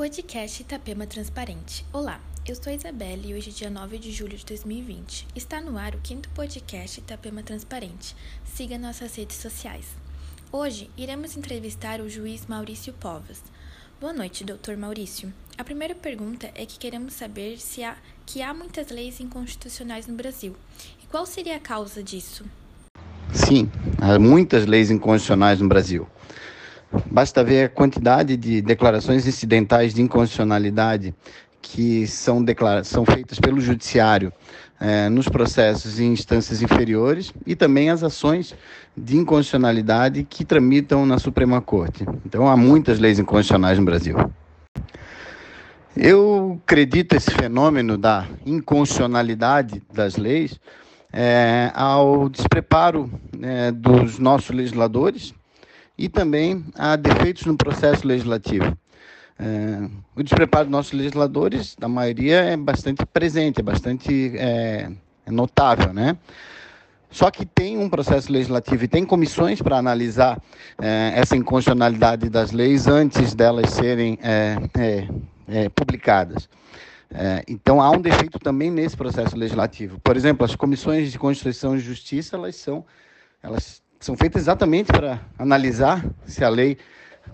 Podcast Itapema Transparente. Olá, eu sou a Isabelle e hoje dia 9 de julho de 2020. Está no ar o quinto podcast Itapema Transparente. Siga nossas redes sociais. Hoje iremos entrevistar o juiz Maurício Povas. Boa noite, doutor Maurício. A primeira pergunta é que queremos saber se há que há muitas leis inconstitucionais no Brasil. E qual seria a causa disso? Sim, há muitas leis inconstitucionais no Brasil. Basta ver a quantidade de declarações incidentais de inconstitucionalidade que são, são feitas pelo Judiciário eh, nos processos em instâncias inferiores e também as ações de inconstitucionalidade que tramitam na Suprema Corte. Então, há muitas leis inconstitucionais no Brasil. Eu acredito esse fenômeno da inconstitucionalidade das leis é, ao despreparo é, dos nossos legisladores e também a defeitos no processo legislativo. É, o despreparo dos nossos legisladores, da maioria, é bastante presente, é bastante é, é notável, né? Só que tem um processo legislativo e tem comissões para analisar é, essa inconstitucionalidade das leis antes delas serem é, é, publicadas. Então há um defeito também nesse processo legislativo. Por exemplo, as comissões de Constituição e Justiça elas são elas são feitas exatamente para analisar se a lei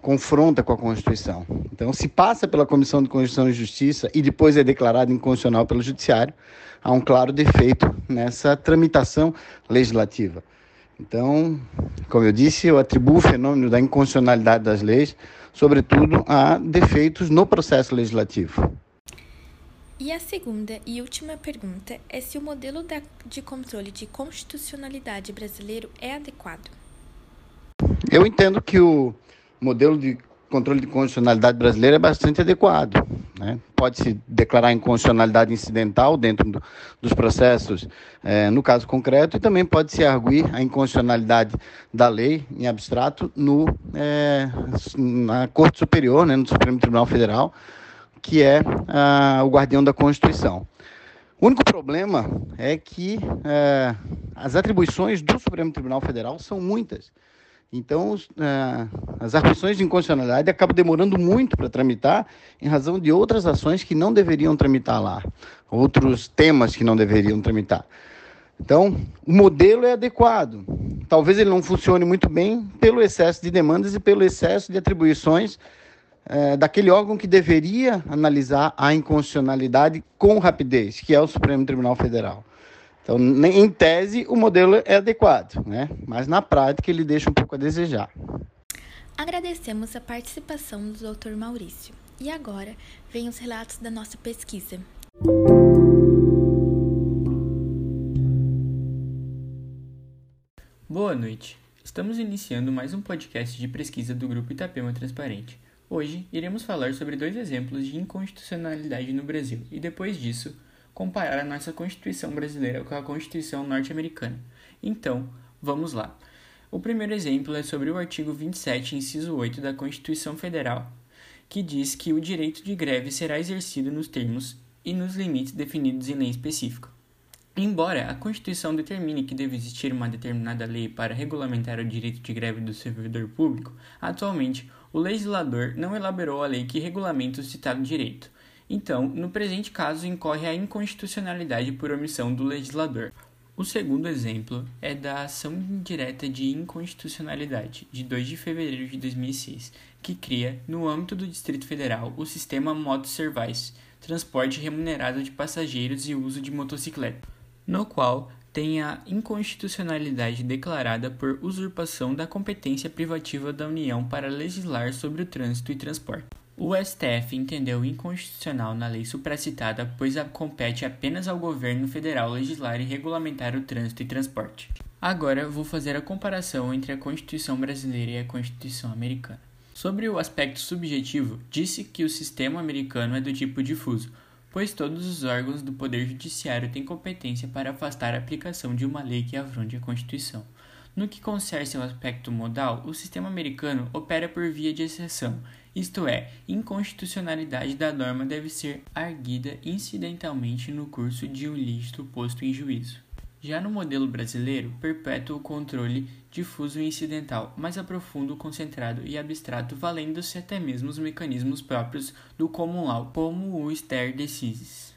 confronta com a Constituição. Então, se passa pela Comissão de Constituição e Justiça e depois é declarado inconstitucional pelo Judiciário, há um claro defeito nessa tramitação legislativa. Então, como eu disse, eu atribuo o fenômeno da inconstitucionalidade das leis, sobretudo, a defeitos no processo legislativo. E a segunda e última pergunta é se o modelo de controle de constitucionalidade brasileiro é adequado. Eu entendo que o modelo de controle de constitucionalidade brasileiro é bastante adequado. Né? Pode-se declarar inconstitucionalidade incidental dentro do, dos processos, é, no caso concreto, e também pode-se arguir a inconstitucionalidade da lei, em abstrato, no, é, na Corte Superior, né, no Supremo Tribunal Federal, que é ah, o guardião da Constituição. O único problema é que eh, as atribuições do Supremo Tribunal Federal são muitas. Então, eh, as atribuições de inconstitucionalidade acabam demorando muito para tramitar, em razão de outras ações que não deveriam tramitar lá, outros temas que não deveriam tramitar. Então, o modelo é adequado. Talvez ele não funcione muito bem pelo excesso de demandas e pelo excesso de atribuições é, daquele órgão que deveria analisar a inconstitucionalidade com rapidez, que é o Supremo Tribunal Federal. Então, em tese, o modelo é adequado, né? mas na prática ele deixa um pouco a desejar. Agradecemos a participação do Dr. Maurício. E agora vem os relatos da nossa pesquisa. Boa noite. Estamos iniciando mais um podcast de pesquisa do Grupo Itapema Transparente. Hoje iremos falar sobre dois exemplos de inconstitucionalidade no Brasil e depois disso comparar a nossa Constituição brasileira com a Constituição norte-americana. Então, vamos lá. O primeiro exemplo é sobre o artigo 27, inciso 8 da Constituição Federal, que diz que o direito de greve será exercido nos termos e nos limites definidos em lei específica. Embora a Constituição determine que deve existir uma determinada lei para regulamentar o direito de greve do servidor público, atualmente o legislador não elaborou a lei que regulamenta o citado direito. Então, no presente caso, incorre a inconstitucionalidade por omissão do legislador. O segundo exemplo é da ação indireta de inconstitucionalidade, de 2 de fevereiro de 2006, que cria, no âmbito do Distrito Federal, o sistema Moto Service, transporte remunerado de passageiros e uso de motocicleta, no qual tem a inconstitucionalidade declarada por usurpação da competência privativa da União para legislar sobre o trânsito e transporte. O STF entendeu inconstitucional na lei supracitada, pois compete apenas ao governo federal legislar e regulamentar o trânsito e transporte. Agora vou fazer a comparação entre a Constituição brasileira e a Constituição americana. Sobre o aspecto subjetivo, disse que o sistema americano é do tipo difuso, pois todos os órgãos do Poder Judiciário têm competência para afastar a aplicação de uma lei que afronte a Constituição. No que concerne ao aspecto modal, o sistema americano opera por via de exceção, isto é, inconstitucionalidade da norma deve ser arguida incidentalmente no curso de um lícito posto em juízo. Já no modelo brasileiro, perpétua o controle difuso e incidental, mais aprofundo, concentrado e abstrato, valendo-se até mesmo os mecanismos próprios do common law, como o stare decisis.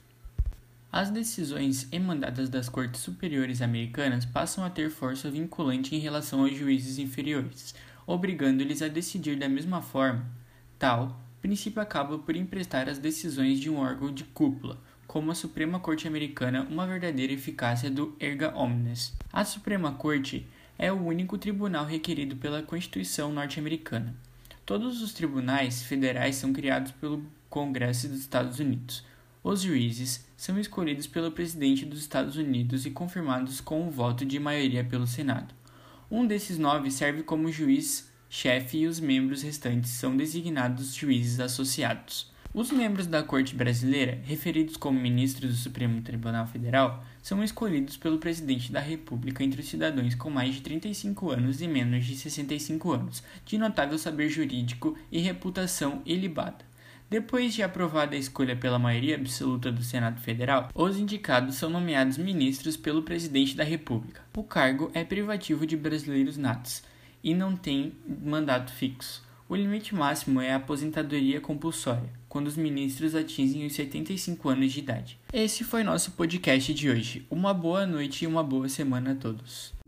As decisões emandadas das cortes superiores americanas passam a ter força vinculante em relação aos juízes inferiores, obrigando-lhes a decidir da mesma forma. Tal princípio acaba por emprestar às decisões de um órgão de cúpula, como a Suprema Corte Americana, uma verdadeira eficácia do erga omnes. A Suprema Corte é o único tribunal requerido pela Constituição norte-americana. Todos os tribunais federais são criados pelo Congresso dos Estados Unidos. Os juízes são escolhidos pelo presidente dos Estados Unidos e confirmados com o voto de maioria pelo Senado. Um desses nove serve como juiz-chefe e os membros restantes são designados juízes associados. Os membros da Corte Brasileira, referidos como ministros do Supremo Tribunal Federal, são escolhidos pelo presidente da República entre os cidadãos com mais de 35 anos e menos de 65 anos, de notável saber jurídico e reputação ilibada. Depois de aprovada a escolha pela maioria absoluta do Senado Federal, os indicados são nomeados ministros pelo presidente da República. O cargo é privativo de brasileiros natos e não tem mandato fixo. O limite máximo é a aposentadoria compulsória, quando os ministros atingem os 75 anos de idade. Esse foi nosso podcast de hoje. Uma boa noite e uma boa semana a todos.